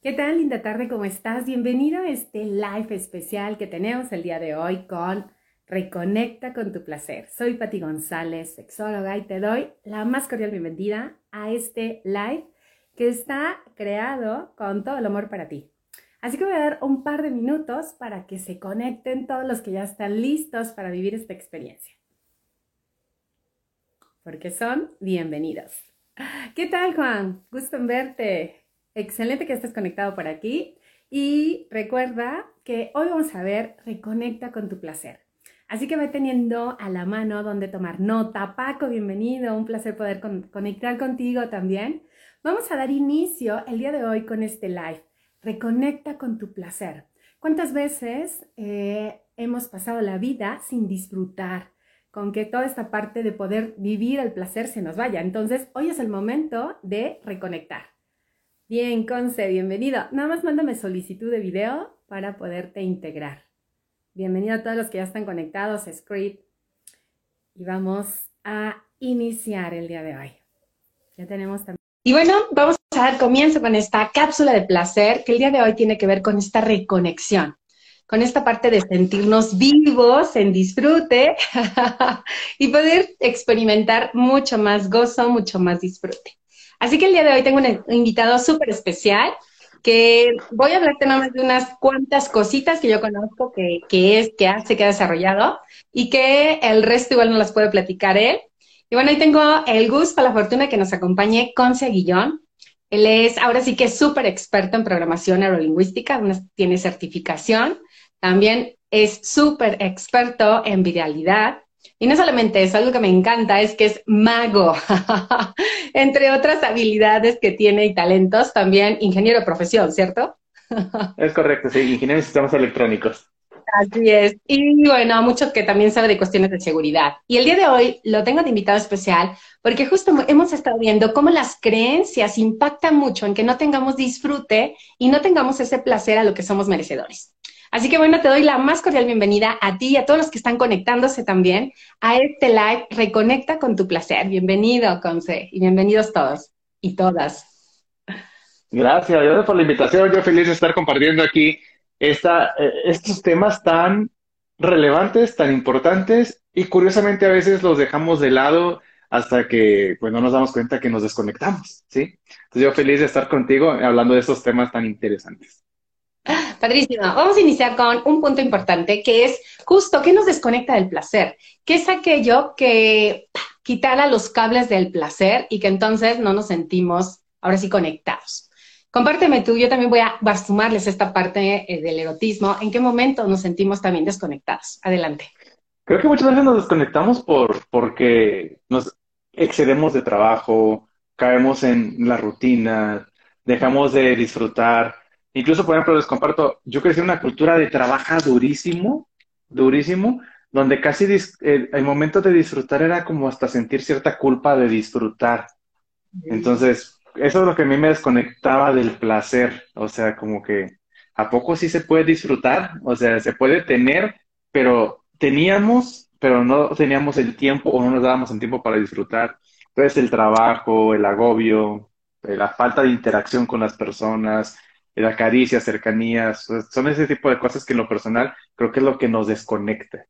¿Qué tal, linda tarde? ¿Cómo estás? Bienvenido a este live especial que tenemos el día de hoy con Reconecta con tu placer. Soy Pati González, sexóloga, y te doy la más cordial bienvenida a este live que está creado con todo el amor para ti. Así que voy a dar un par de minutos para que se conecten todos los que ya están listos para vivir esta experiencia. Porque son bienvenidos. ¿Qué tal, Juan? Gusto en verte. Excelente que estés conectado por aquí. Y recuerda que hoy vamos a ver Reconecta con tu placer. Así que ve teniendo a la mano donde tomar nota. Paco, bienvenido. Un placer poder conectar contigo también. Vamos a dar inicio el día de hoy con este live. Reconecta con tu placer. ¿Cuántas veces eh, hemos pasado la vida sin disfrutar? Con que toda esta parte de poder vivir el placer se nos vaya. Entonces, hoy es el momento de reconectar. Bien, Conce, bienvenido. Nada más mándame solicitud de video para poderte integrar. Bienvenido a todos los que ya están conectados, Script. Y vamos a iniciar el día de hoy. Ya tenemos también. Y bueno, vamos a dar comienzo con esta cápsula de placer que el día de hoy tiene que ver con esta reconexión, con esta parte de sentirnos vivos, en disfrute y poder experimentar mucho más gozo, mucho más disfrute. Así que el día de hoy tengo un invitado súper especial que voy a hablarte nomás de unas cuantas cositas que yo conozco que, que, es, que hace, que ha desarrollado y que el resto igual no las puede platicar él. Y bueno, hoy tengo el gusto, la fortuna que nos acompañe Conce Guillón. Él es ahora sí que es súper experto en programación neurolingüística, tiene certificación, también es súper experto en viralidad, y no solamente eso, algo que me encanta es que es mago, entre otras habilidades que tiene y talentos, también ingeniero de profesión, ¿cierto? es correcto, sí, ingeniero de sistemas electrónicos. Así es. Y bueno, muchos que también sabe de cuestiones de seguridad. Y el día de hoy lo tengo de invitado especial porque justo hemos estado viendo cómo las creencias impactan mucho en que no tengamos disfrute y no tengamos ese placer a lo que somos merecedores. Así que bueno, te doy la más cordial bienvenida a ti y a todos los que están conectándose también a este live Reconecta con tu placer. Bienvenido, Conce, y bienvenidos todos y todas. Gracias, gracias por la invitación. Yo feliz de estar compartiendo aquí esta, eh, estos temas tan relevantes, tan importantes y curiosamente a veces los dejamos de lado hasta que pues no nos damos cuenta que nos desconectamos, ¿sí? Entonces yo feliz de estar contigo hablando de estos temas tan interesantes. Padrísimo. Vamos a iniciar con un punto importante que es justo qué nos desconecta del placer. ¿Qué es aquello que quitara los cables del placer y que entonces no nos sentimos ahora sí conectados? Compárteme tú, yo también voy a, sumarles esta parte eh, del erotismo. ¿En qué momento nos sentimos también desconectados? Adelante. Creo que muchas veces nos desconectamos por, porque nos excedemos de trabajo, caemos en la rutina, dejamos de disfrutar Incluso, por ejemplo, les comparto, yo crecí en una cultura de trabaja durísimo, durísimo, donde casi el, momento de disfrutar era como hasta sentir cierta culpa de disfrutar. Entonces, eso es lo que a mí me desconectaba del placer. O sea, como que, ¿a poco sí se puede disfrutar? O sea, se puede tener, pero teníamos, pero no teníamos el tiempo o no nos dábamos el tiempo para disfrutar. Entonces, el trabajo, el agobio, la falta de interacción con las personas, la caricia, cercanías, son ese tipo de cosas que en lo personal creo que es lo que nos desconecta.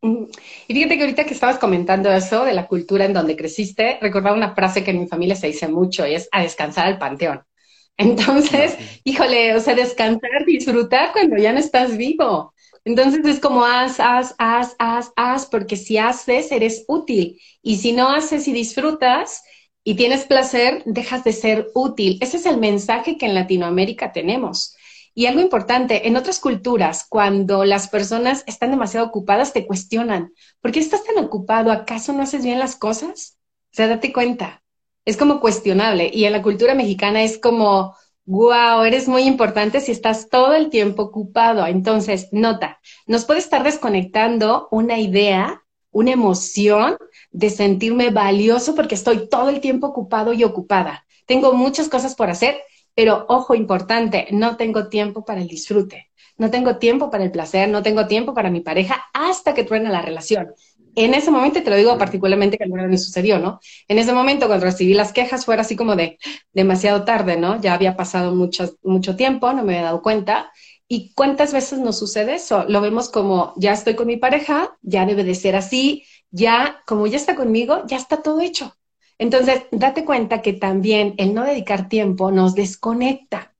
Y fíjate que ahorita que estabas comentando eso de la cultura en donde creciste, recordaba una frase que en mi familia se dice mucho y es a descansar al panteón. Entonces, híjole, o sea, descansar, disfrutar cuando ya no estás vivo. Entonces es como haz, haz, haz, haz, haz, porque si haces, eres útil. Y si no haces y disfrutas, y tienes placer, dejas de ser útil. Ese es el mensaje que en Latinoamérica tenemos. Y algo importante, en otras culturas, cuando las personas están demasiado ocupadas, te cuestionan, ¿por qué estás tan ocupado? ¿Acaso no haces bien las cosas? O sea, date cuenta. Es como cuestionable. Y en la cultura mexicana es como, wow, eres muy importante si estás todo el tiempo ocupado. Entonces, nota, nos puede estar desconectando una idea, una emoción de sentirme valioso porque estoy todo el tiempo ocupado y ocupada. Tengo muchas cosas por hacer, pero ojo importante, no tengo tiempo para el disfrute, no tengo tiempo para el placer, no tengo tiempo para mi pareja hasta que truena la relación. en ese momento, te lo digo particularmente que alguna vez sucedió, ¿no? En ese momento, cuando recibí las quejas, fuera así como de demasiado tarde, ¿no? Ya había pasado mucho, mucho tiempo, no me había dado cuenta. ¿Y cuántas veces nos sucede eso? Lo vemos como, ya estoy con mi pareja, ya debe de ser así, ya, como ya está conmigo, ya está todo hecho. Entonces, date cuenta que también el no dedicar tiempo nos desconecta,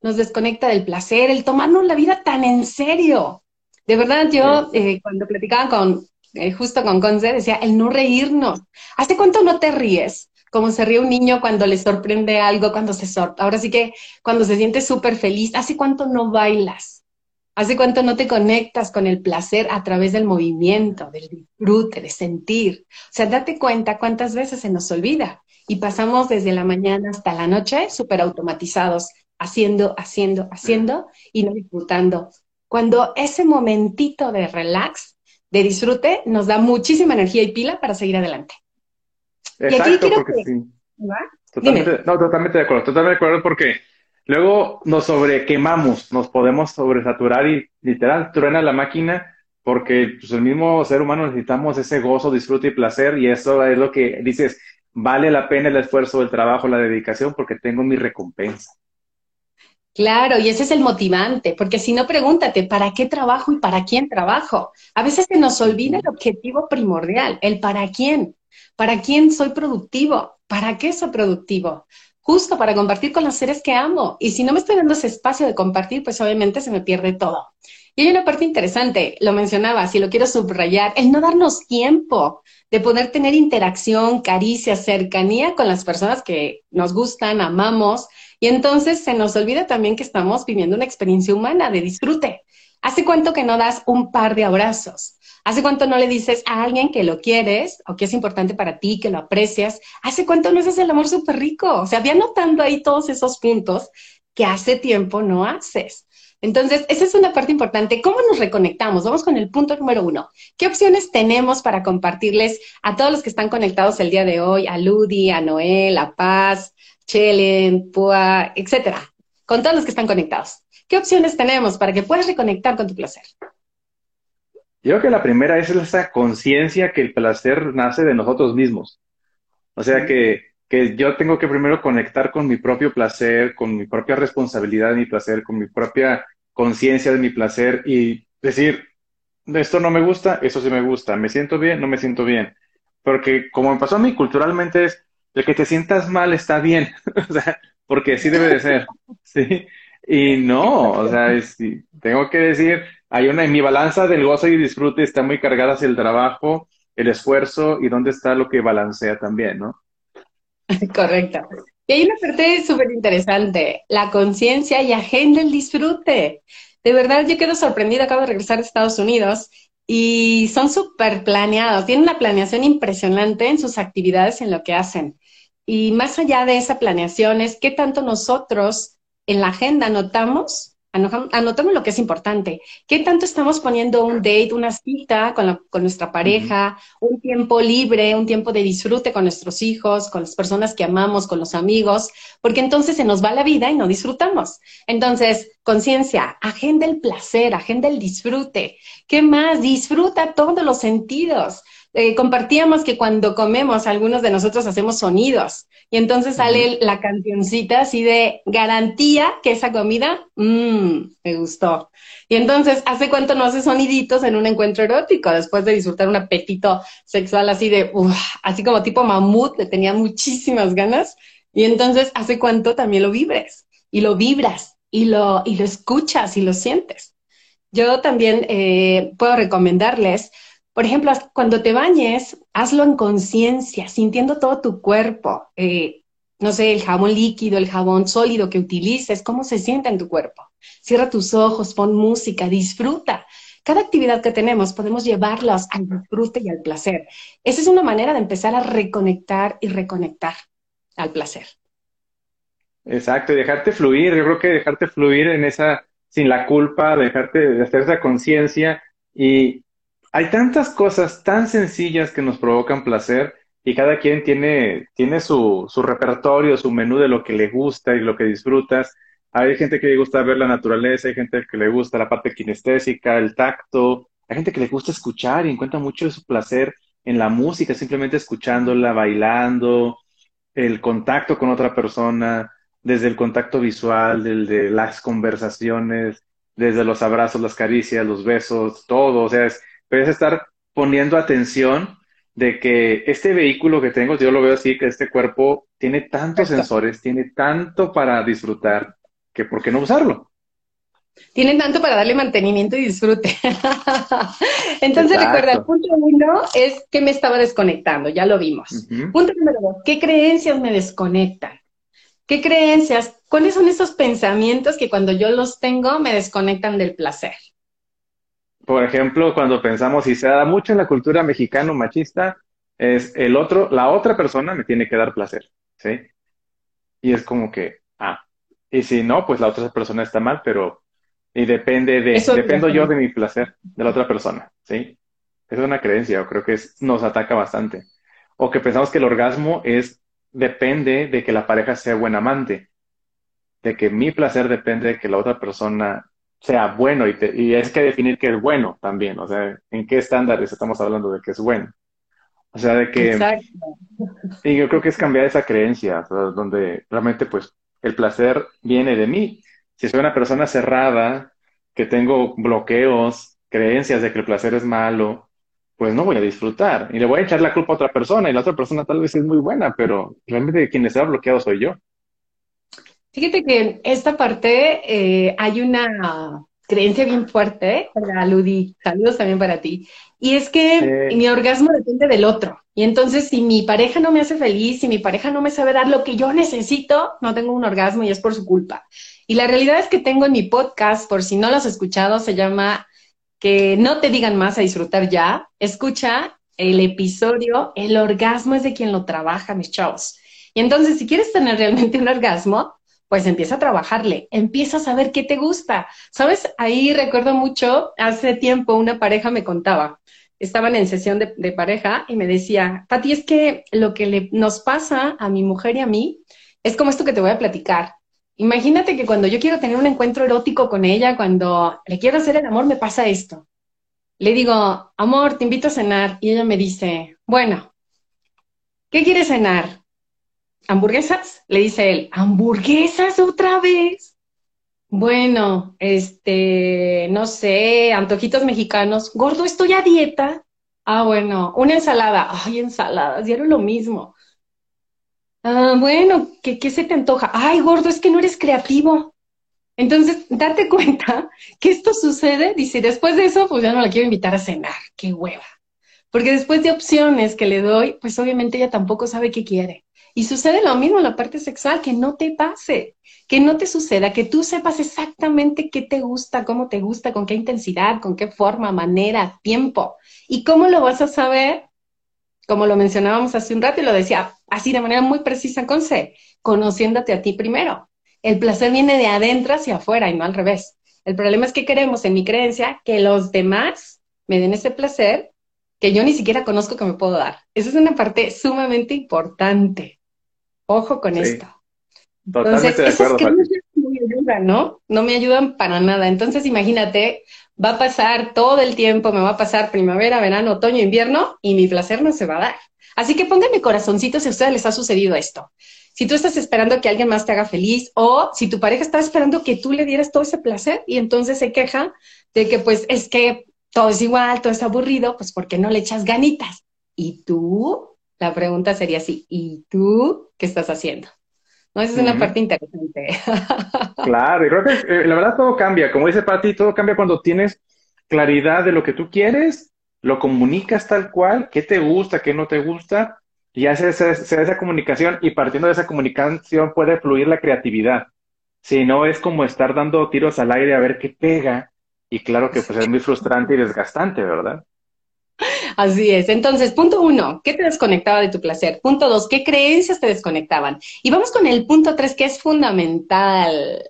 nos desconecta del placer, el tomarnos la vida tan en serio. De verdad, yo eh, cuando platicaba con, eh, justo con Conce, decía, el no reírnos. ¿Hace cuánto no te ríes? Como se ríe un niño cuando le sorprende algo, cuando se sor ahora sí que cuando se siente súper feliz. ¿Hace cuánto no bailas? ¿Hace cuánto no te conectas con el placer a través del movimiento, del disfrute, de sentir? O sea, date cuenta cuántas veces se nos olvida y pasamos desde la mañana hasta la noche súper automatizados, haciendo, haciendo, haciendo y no disfrutando cuando ese momentito de relax, de disfrute, nos da muchísima energía y pila para seguir adelante. Exacto, porque sí. Totalmente, no, totalmente de acuerdo, totalmente de acuerdo porque luego nos sobrequemamos, nos podemos sobresaturar y literal truena la máquina porque pues, el mismo ser humano necesitamos ese gozo, disfrute y placer y eso es lo que dices, vale la pena el esfuerzo, el trabajo, la dedicación porque tengo mi recompensa. Claro, y ese es el motivante, porque si no, pregúntate, ¿para qué trabajo y para quién trabajo? A veces se nos olvida el objetivo primordial, el para quién. ¿Para quién soy productivo? ¿Para qué soy productivo? Justo para compartir con los seres que amo. Y si no me estoy dando ese espacio de compartir, pues obviamente se me pierde todo. Y hay una parte interesante, lo mencionaba, si lo quiero subrayar, el no darnos tiempo de poder tener interacción, caricia, cercanía con las personas que nos gustan, amamos, y entonces se nos olvida también que estamos viviendo una experiencia humana de disfrute. ¿Hace cuánto que no das un par de abrazos? ¿Hace cuánto no le dices a alguien que lo quieres o que es importante para ti, que lo aprecias? ¿Hace cuánto no haces el amor súper rico? O sea, ve anotando ahí todos esos puntos que hace tiempo no haces. Entonces, esa es una parte importante. ¿Cómo nos reconectamos? Vamos con el punto número uno. ¿Qué opciones tenemos para compartirles a todos los que están conectados el día de hoy? A Ludi, a Noel, a Paz, Chelen, Pua, etcétera, con todos los que están conectados. ¿Qué opciones tenemos para que puedas reconectar con tu placer? Yo creo que la primera es esa conciencia que el placer nace de nosotros mismos. O sea, que, que yo tengo que primero conectar con mi propio placer, con mi propia responsabilidad de mi placer, con mi propia conciencia de mi placer y decir, esto no me gusta, eso sí me gusta, me siento bien, no me siento bien. Porque como me pasó a mí culturalmente es, el que te sientas mal está bien, o sea, porque así debe de ser, ¿sí? Y no, o sea, tengo que decir, hay una, en mi balanza del gozo y disfrute está muy cargada hacia el trabajo, el esfuerzo y dónde está lo que balancea también, ¿no? Correcto. Y hay una parte súper interesante, la conciencia y agenda el disfrute. De verdad, yo quedo sorprendida, acabo de regresar a Estados Unidos y son súper planeados, tienen una planeación impresionante en sus actividades, en lo que hacen. Y más allá de esa planeación es qué tanto nosotros en la agenda anotamos anotamos lo que es importante. ¿Qué tanto estamos poniendo un date, una cita con, nuestra pareja, un tiempo libre, un tiempo de disfrute con nuestros hijos, con las personas que amamos, con los amigos? Porque entonces se nos va la vida y no disfrutamos. Entonces, conciencia, agenda el placer, agenda el disfrute. ¿Qué más? Disfruta todos los sentidos. Eh, compartíamos que cuando comemos, algunos de nosotros hacemos sonidos. Y entonces sale la cancioncita así de garantía que esa comida, mmm, me gustó. Y entonces, ¿hace cuánto no hace soniditos en un encuentro erótico después de disfrutar un apetito sexual así de, así como tipo mamut, le tenía muchísimas ganas? Y entonces, ¿hace cuánto también lo vibres? Y lo vibras, y lo, y lo escuchas, y lo sientes. Yo también eh, puedo recomendarles por ejemplo, cuando te bañes, hazlo en conciencia, sintiendo todo tu cuerpo. Eh, no sé, el jabón líquido, el jabón sólido que utilices, cómo se siente en tu cuerpo. Cierra tus ojos, pon música, disfruta. Cada actividad que tenemos podemos llevarlas al disfrute y al placer. Esa es una manera de empezar a reconectar y reconectar al placer. Exacto, y dejarte fluir. Yo creo que dejarte fluir en esa, sin la culpa, dejarte de hacer esa conciencia y, hay tantas cosas tan sencillas que nos provocan placer y cada quien tiene, tiene su, su repertorio, su menú de lo que le gusta y lo que disfrutas. Hay gente que le gusta ver la naturaleza, hay gente que le gusta la parte kinestésica, el tacto, hay gente que le gusta escuchar y encuentra mucho de su placer en la música, simplemente escuchándola, bailando, el contacto con otra persona, desde el contacto visual, desde las conversaciones, desde los abrazos, las caricias, los besos, todo. O sea, es, es estar poniendo atención de que este vehículo que tengo, yo lo veo así, que este cuerpo tiene tantos sensores, tiene tanto para disfrutar, que ¿por qué no usarlo? Tienen tanto para darle mantenimiento y disfrute. Entonces, recuerda, punto uno es que me estaba desconectando, ya lo vimos. Punto número dos, ¿qué creencias me desconectan? ¿Qué creencias? ¿Cuáles son esos pensamientos que cuando yo los tengo me desconectan del placer? Por ejemplo, cuando pensamos, y se da mucho en la cultura mexicano machista, es el otro, la otra persona me tiene que dar placer, ¿sí? Y es como que, ah, y si no, pues la otra persona está mal, pero, y depende de, dependo yo de mi placer, de la otra persona, ¿sí? Es una creencia, yo creo que nos ataca bastante. O que pensamos que el orgasmo es depende de que la pareja sea buen amante, de que mi placer depende de que la otra persona sea bueno y, y es que definir qué es bueno también, o sea, en qué estándares estamos hablando de que es bueno. O sea, de que... Exacto. Y yo creo que es cambiar esa creencia, donde realmente pues el placer viene de mí. Si soy una persona cerrada, que tengo bloqueos, creencias de que el placer es malo, pues no voy a disfrutar. Y le voy a echar la culpa a otra persona y la otra persona tal vez es muy buena, pero realmente quien está bloqueado soy yo. Fíjate que en esta parte eh, hay una creencia bien fuerte, para Ludi, saludos también para ti, y es que mi orgasmo depende del otro. Y entonces si mi pareja no me hace feliz, si mi pareja no me sabe dar lo que yo necesito, no tengo un orgasmo y es por su culpa. Y la realidad es que tengo en mi podcast, por si no lo has escuchado, se llama que no te digan más a disfrutar ya, escucha el episodio El orgasmo es de quien lo trabaja, mis chavos. Y entonces, si quieres tener realmente un orgasmo, pues empieza a trabajarle, empieza a saber qué te gusta. ¿Sabes? Ahí recuerdo mucho, hace tiempo una pareja me contaba, estaban en sesión de, pareja y me decía, Pati, es que lo que nos pasa a mi mujer y a mí es como esto que te voy a platicar. Imagínate que cuando yo quiero tener un encuentro erótico con ella, cuando le quiero hacer el amor, me pasa esto. Le digo, amor, te invito a cenar. Y ella me dice, bueno, ¿qué quieres cenar? ¿Hamburguesas? Le dice él, ¿hamburguesas otra vez? Bueno, este, no sé, antojitos mexicanos. Gordo, estoy a dieta. Ah, bueno, una ensalada. Ay, ensaladas, era lo mismo. Ah, bueno, ¿qué, ¿qué se te antoja? Ay, gordo, es que no eres creativo. Entonces, date cuenta que esto sucede, dice, después de eso, pues ya no la quiero invitar a cenar, qué hueva. Porque después de opciones que le doy, pues obviamente ella tampoco sabe qué quiere. Y sucede lo mismo en la parte sexual, que no te pase, que no te suceda, que tú sepas exactamente qué te gusta, cómo te gusta, con qué intensidad, con qué forma, manera, tiempo. ¿Y cómo lo vas a saber? Como lo mencionábamos hace un rato y lo decía así de manera muy precisa, Conce, conociéndote a ti primero. El placer viene de adentro hacia afuera y no al revés. El problema es que queremos, en mi creencia, que los demás me den ese placer que yo ni siquiera conozco que me puedo dar. Esa es una parte sumamente importante. Ojo con esto. Entonces, esas creencias no me ayudan, ¿no? No me ayudan para nada. Entonces, imagínate, va a pasar todo el tiempo, me va a pasar primavera, verano, otoño, invierno, y mi placer no se va a dar. Así que pónganme corazoncito si a ustedes les ha sucedido esto. Si tú estás esperando que alguien más te haga feliz o si tu pareja está esperando que tú le dieras todo ese placer y entonces se queja de que pues es que todo es igual, todo es aburrido, pues ¿por qué no le echas ganitas? ¿Y tú? La pregunta sería así, ¿y tú qué estás haciendo? ¿No? Esa es una parte interesante. Claro, y creo que eh, la verdad todo cambia. Como dice Pati, todo cambia cuando tienes claridad de lo que tú quieres lo comunicas tal cual, qué te gusta, qué no te gusta, y haces esa, esa comunicación y partiendo de esa comunicación puede fluir la creatividad. Si no es como estar dando tiros al aire a ver qué pega, y claro que pues es muy frustrante y desgastante, ¿verdad? Así es. Entonces, punto uno, ¿qué te desconectaba de tu placer? Punto dos, ¿qué creencias te desconectaban? Y vamos con el punto tres, que es fundamental.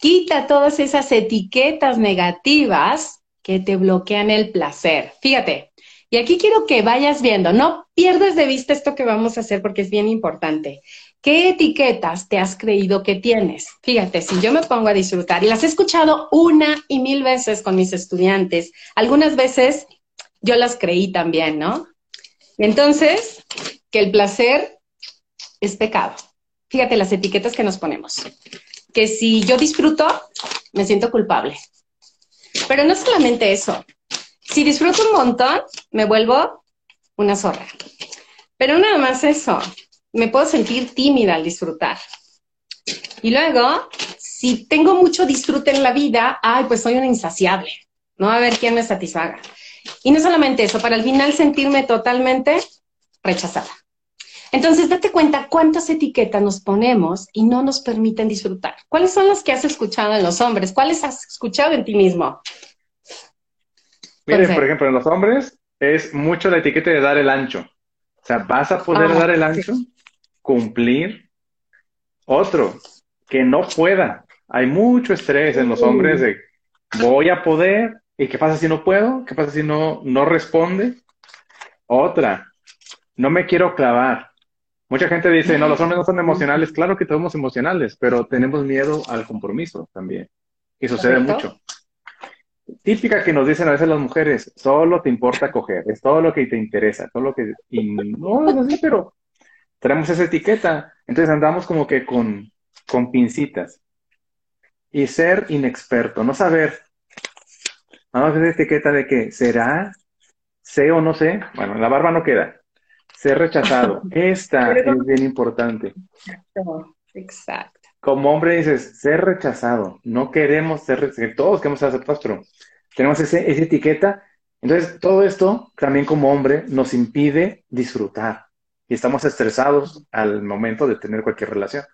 Quita todas esas etiquetas negativas que te bloquean el placer. Fíjate, y aquí quiero que vayas viendo, no pierdes de vista esto que vamos a hacer porque es bien importante. ¿Qué etiquetas te has creído que tienes? Fíjate, si yo me pongo a disfrutar y las he escuchado una y mil veces con mis estudiantes, algunas veces yo las creí también, ¿no? Entonces, que el placer es pecado. Fíjate las etiquetas que nos ponemos. Que si yo disfruto, me siento culpable. Pero no solamente eso. Si disfruto un montón, me vuelvo una zorra. Pero nada más eso. Me puedo sentir tímida al disfrutar. Y luego, si tengo mucho disfrute en la vida, ay, pues soy una insaciable. No va a haber quién me satisfaga. Y no solamente eso, para al final sentirme totalmente rechazada. Entonces, date cuenta cuántas etiquetas nos ponemos y no nos permiten disfrutar. ¿Cuáles son las que has escuchado en los hombres? ¿Cuáles has escuchado en ti mismo? Miren, por ejemplo, en los hombres es mucho la etiqueta de dar el ancho. O sea, vas a poder dar el ancho, cumplir. Otro, que no pueda. Hay mucho estrés en los hombres de voy a poder, ¿y qué pasa si no puedo? ¿Qué pasa si no, no responde? Otra, no me quiero clavar. Mucha gente dice, no, los hombres no son emocionales. Claro que somos emocionales, pero tenemos miedo al compromiso también. Y sucede mucho. Típica que nos dicen a veces las mujeres, solo te importa coger, es todo lo que te interesa, todo lo que... Y no, es así, pero tenemos esa etiqueta. Entonces andamos como que con, con pincitas. Y ser inexperto, no saber. Vamos a hacer etiqueta de que será, sé o no sé. Bueno, la barba no queda ser rechazado. Esta es bien importante. Exacto. Como hombre dices, ser rechazado. No queremos ser rechazados. Todos queremos ser aceptados, pero tenemos esa etiqueta. Entonces, todo esto también como hombre nos impide disfrutar. Y estamos estresados al momento de tener cualquier relación.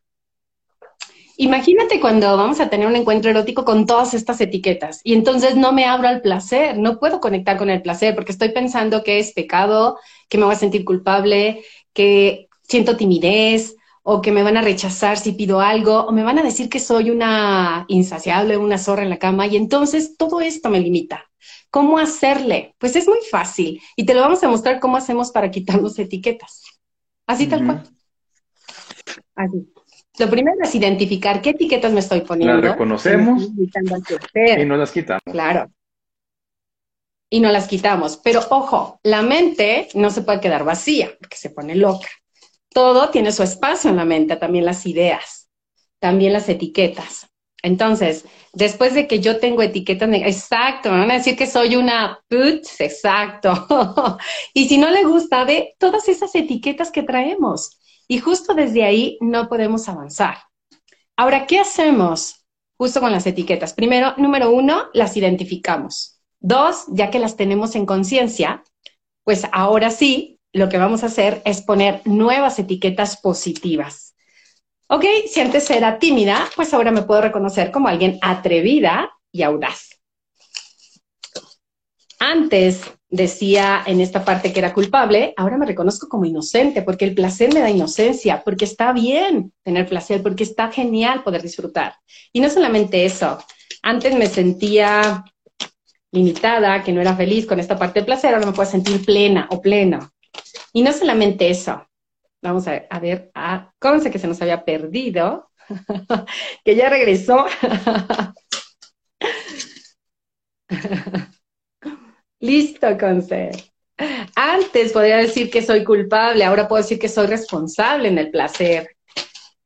Imagínate cuando vamos a tener un encuentro erótico con todas estas etiquetas y entonces no me abro al placer, no puedo conectar con el placer porque estoy pensando que es pecado, que me voy a sentir culpable, que siento timidez o que me van a rechazar si pido algo o me van a decir que soy una insaciable, una zorra en la cama y entonces todo esto me limita. ¿Cómo hacerle? Pues es muy fácil y te lo vamos a mostrar cómo hacemos para quitarnos etiquetas. Así tal cual. Así. Lo primero es identificar qué etiquetas me estoy poniendo. Las reconocemos y no las quitamos. Claro. Y no las quitamos. Pero ojo, la mente no se puede quedar vacía porque se pone loca. Todo tiene su espacio en la mente, también las ideas, también las etiquetas. Entonces, después de que yo tengo etiquetas, exacto, me van a decir que soy una putz, exacto. y si no le gusta, ve todas esas etiquetas que traemos. Y justo desde ahí no podemos avanzar. Ahora, ¿qué hacemos justo con las etiquetas? Primero, número uno, las identificamos. Dos, ya que las tenemos en conciencia, pues ahora sí, lo que vamos a hacer es poner nuevas etiquetas positivas. Ok, si antes era tímida, pues ahora me puedo reconocer como alguien atrevida y audaz. Antes decía en esta parte que era culpable, ahora me reconozco como inocente, porque el placer me da inocencia, porque está bien tener placer, porque está genial poder disfrutar. Y no solamente eso, antes me sentía limitada, que no era feliz con esta parte del placer, ahora me puedo sentir plena o pleno. Y no solamente eso, vamos a, ver, a, sé que se nos había perdido, que ya regresó. Listo, Conce. Antes podría decir que soy culpable, ahora puedo decir que soy responsable en el placer.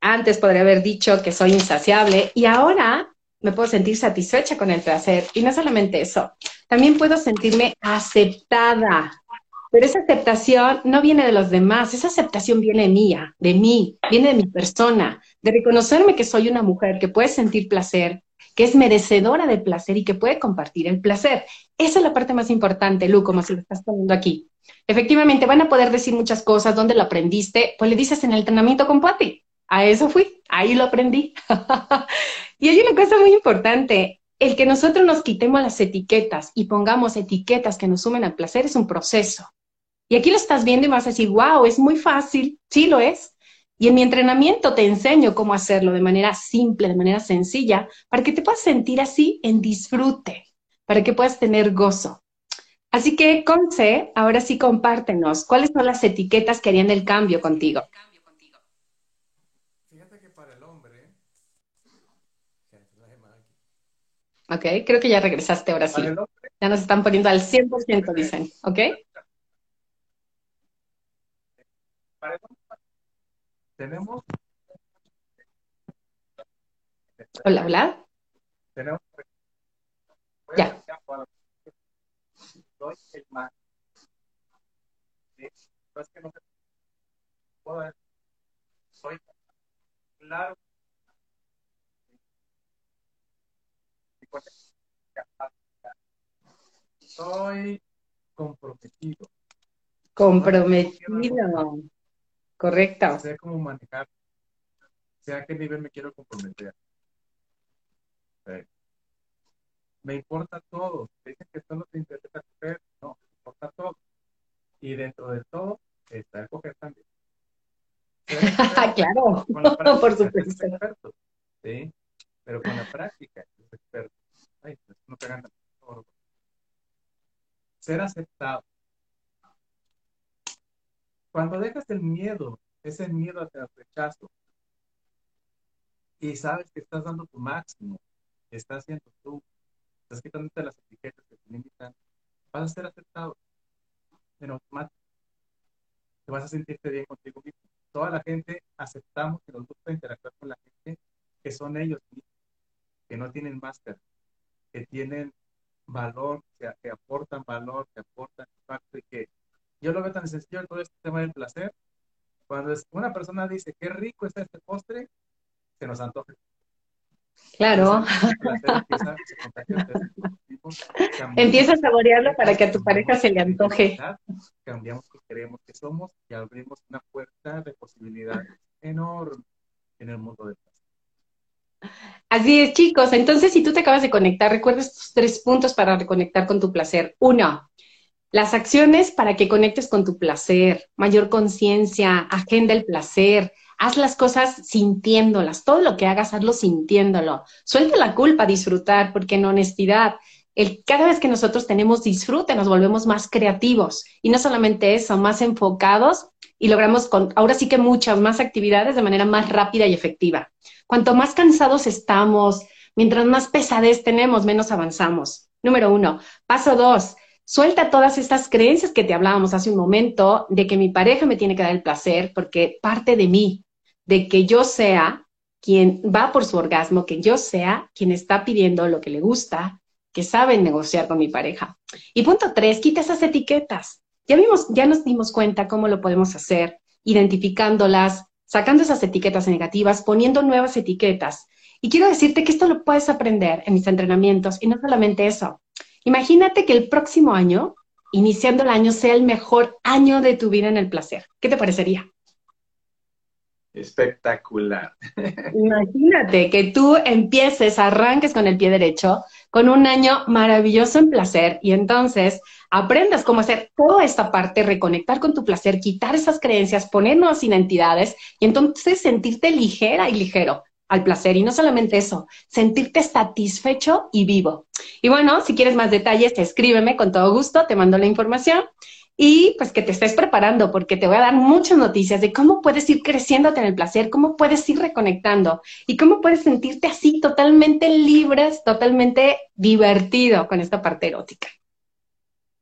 Antes podría haber dicho que soy insaciable y ahora me puedo sentir satisfecha con el placer. Y no solamente eso, también puedo sentirme aceptada. Pero esa aceptación no viene de los demás, esa aceptación viene mía, de mí, viene de mi persona, de reconocerme que soy una mujer que puede sentir placer, que es merecedora de placer y que puede compartir el placer. Esa es la parte más importante, Lu, como se lo estás poniendo aquí. Efectivamente, van a poder decir muchas cosas, ¿dónde lo aprendiste? Pues le dices en el entrenamiento con Pati. A eso fui, ahí lo aprendí. y hay una cosa muy importante, el que nosotros nos quitemos las etiquetas y pongamos etiquetas que nos sumen al placer es un proceso. Y aquí lo estás viendo y vas a decir, wow, es muy fácil. Sí lo es, y en mi entrenamiento te enseño cómo hacerlo de manera simple, de manera sencilla, para que te puedas sentir así en disfrute, para que puedas tener gozo. Así que, Conce, ahora sí compártenos, ¿cuáles son las etiquetas que harían el cambio contigo? Fíjate que para el hombre... Ok, creo que ya regresaste ahora sí. Ya nos están poniendo al 100%, dicen, ¿ok? Tenemos. Hola, hola. Tenemos. Ya. Soy el más. ¿Sí? No es que no se puedo Soy claro. Soy comprometido. Comprometido. Correcto. Sé cómo manejar. Sé a qué nivel me quiero comprometer. Me importa todo. Dicen que solo te interesa coger. No, me importa todo. Y dentro de todo está el coger también. claro, por supuesto. ¿sí? Pero con la práctica, es experto. Ay, pues, no te ganas. Ser aceptado. Cuando dejas el miedo, ese miedo hacia el rechazo, y sabes que estás dando tu máximo, estás haciendo tú, estás quitándote las etiquetas que te limitan, vas a ser aceptado en automático. Te vas a sentirte bien contigo mismo. Toda la gente aceptamos que nos gusta interactuar con la gente que son ellos mismos, que no tienen máscara, que tienen valor, que, aportan valor, que aportan impacto y que yo lo veo tan sencillo todo este tema del placer. Cuando una persona dice qué rico está este postre, se nos antoja. Claro. Empieza a saborearlo para que a tu pareja se le antoje. Cambiamos que creemos que somos y abrimos una puerta de posibilidades enorme en el mundo del Así es, chicos. Entonces, si tú te acabas de conectar, recuerda estos tres puntos para reconectar con tu placer. Uno, las acciones para que conectes con tu placer, mayor conciencia, agenda el placer, haz las cosas sintiéndolas, todo lo que hagas, hazlo sintiéndolo. Suelta la culpa, disfrutar, porque en honestidad, cada vez que nosotros tenemos disfrute, nos volvemos más creativos. Y no solamente eso, más enfocados y logramos con, ahora sí que muchas más actividades de manera más rápida y efectiva. Cuanto más cansados estamos, mientras más pesadez tenemos, menos avanzamos. Número uno. Paso dos. Suelta todas estas creencias que te hablábamos hace un momento de que mi pareja me tiene que dar el placer porque parte de mí, de que yo sea quien va por su orgasmo, que yo sea quien está pidiendo lo que le gusta, que sabe negociar con mi pareja. Y punto tres, quita esas etiquetas. Ya vimos, ya nos dimos cuenta cómo lo podemos hacer, identificándolas, sacando esas etiquetas negativas, poniendo nuevas etiquetas. Y quiero decirte que esto lo puedes aprender en mis entrenamientos y no solamente eso. Imagínate que el próximo año, iniciando el año, sea el mejor año de tu vida en el placer. ¿Qué te parecería? Espectacular. Imagínate que tú empieces, arranques con el pie derecho, con un año maravilloso en placer y entonces aprendas cómo hacer toda esta parte, reconectar con tu placer, quitar esas creencias, poner nuevas identidades y entonces sentirte ligera y ligero al placer. Y no solamente eso, sentirte satisfecho y vivo. Y bueno, si quieres más detalles, escríbeme con todo gusto, te mando la información y pues que te estés preparando porque te voy a dar muchas noticias de cómo puedes ir creciéndote en el placer, cómo puedes ir reconectando y cómo puedes sentirte así totalmente libres, totalmente divertido con esta parte erótica.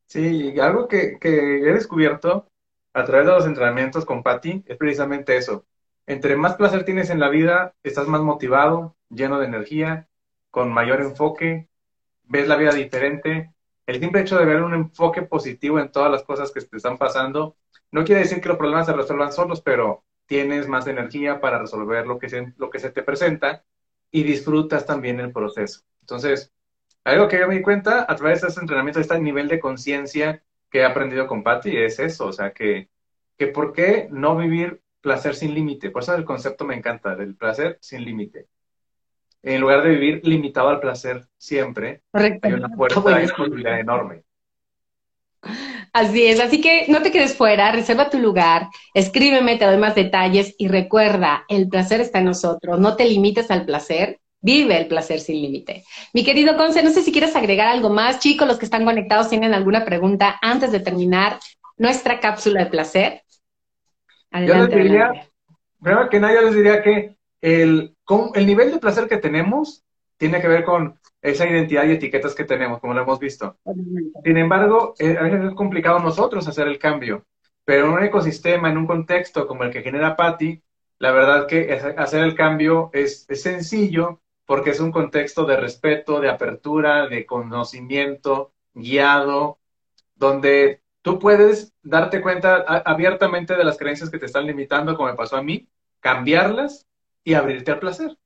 Sí, algo que, que he descubierto a través de los entrenamientos con Patti es precisamente eso. Entre más placer tienes en la vida, estás más motivado, lleno de energía, con mayor enfoque, ves la vida diferente el simple hecho de ver un enfoque positivo en todas las cosas que te están pasando, no quiere decir que los problemas se resuelvan solos, pero tienes más energía para resolver lo que se, lo que se te presenta y disfrutas también el proceso. Entonces, algo que yo me di cuenta a través de este entrenamiento, este nivel de conciencia que he aprendido con Patty, es eso, o sea, que, que por qué no vivir placer sin límite. Por eso el concepto me encanta, del placer sin límite en lugar de vivir limitado al placer siempre, hay una puerta de posibilidad enorme. Así es, así que no te quedes fuera, reserva tu lugar, escríbeme, te doy más detalles y recuerda, el placer está en nosotros, no te limites al placer, vive el placer sin límite. Mi querido Conce, no sé si quieres agregar algo más, chicos, los que están conectados tienen alguna pregunta antes de terminar nuestra cápsula de placer. Adelante, yo les diría, primero que nada, yo les diría que el, el nivel de placer que tenemos tiene que ver con esa identidad y etiquetas que tenemos, como lo hemos visto. Sin embargo, eh, a veces es complicado nosotros hacer el cambio. pero en un ecosistema, en un contexto como el que genera Patty, la verdad que hacer el cambio es, es sencillo porque es un contexto de respeto, de apertura, de conocimiento guiado, donde tú puedes darte cuenta abiertamente de las creencias que te están limitando, como me pasó a mí, cambiarlas y abrirte al placer.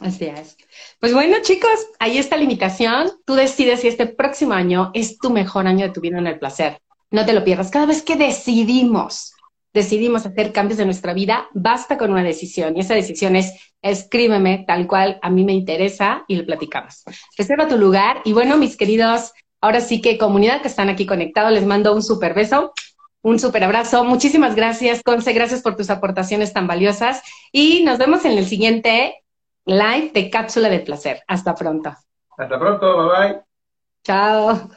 Así es. Pues bueno, chicos, ahí está la invitación. Tú decides si este próximo año es tu mejor año de tu vida en el placer. No te lo pierdas. Cada vez que decidimos, decidimos hacer cambios en nuestra vida, basta con una decisión. Y esa decisión es escríbeme tal cual a mí me interesa y lo platicamos. Reserva tu lugar. Y bueno, mis queridos, ahora sí que comunidad que están aquí conectados, les mando un súper beso. Un súper abrazo. Muchísimas gracias, Conce. Gracias por tus aportaciones tan valiosas. Y nos vemos en el siguiente live de Cápsula de Placer. Hasta pronto. Hasta pronto. Bye bye. Chao.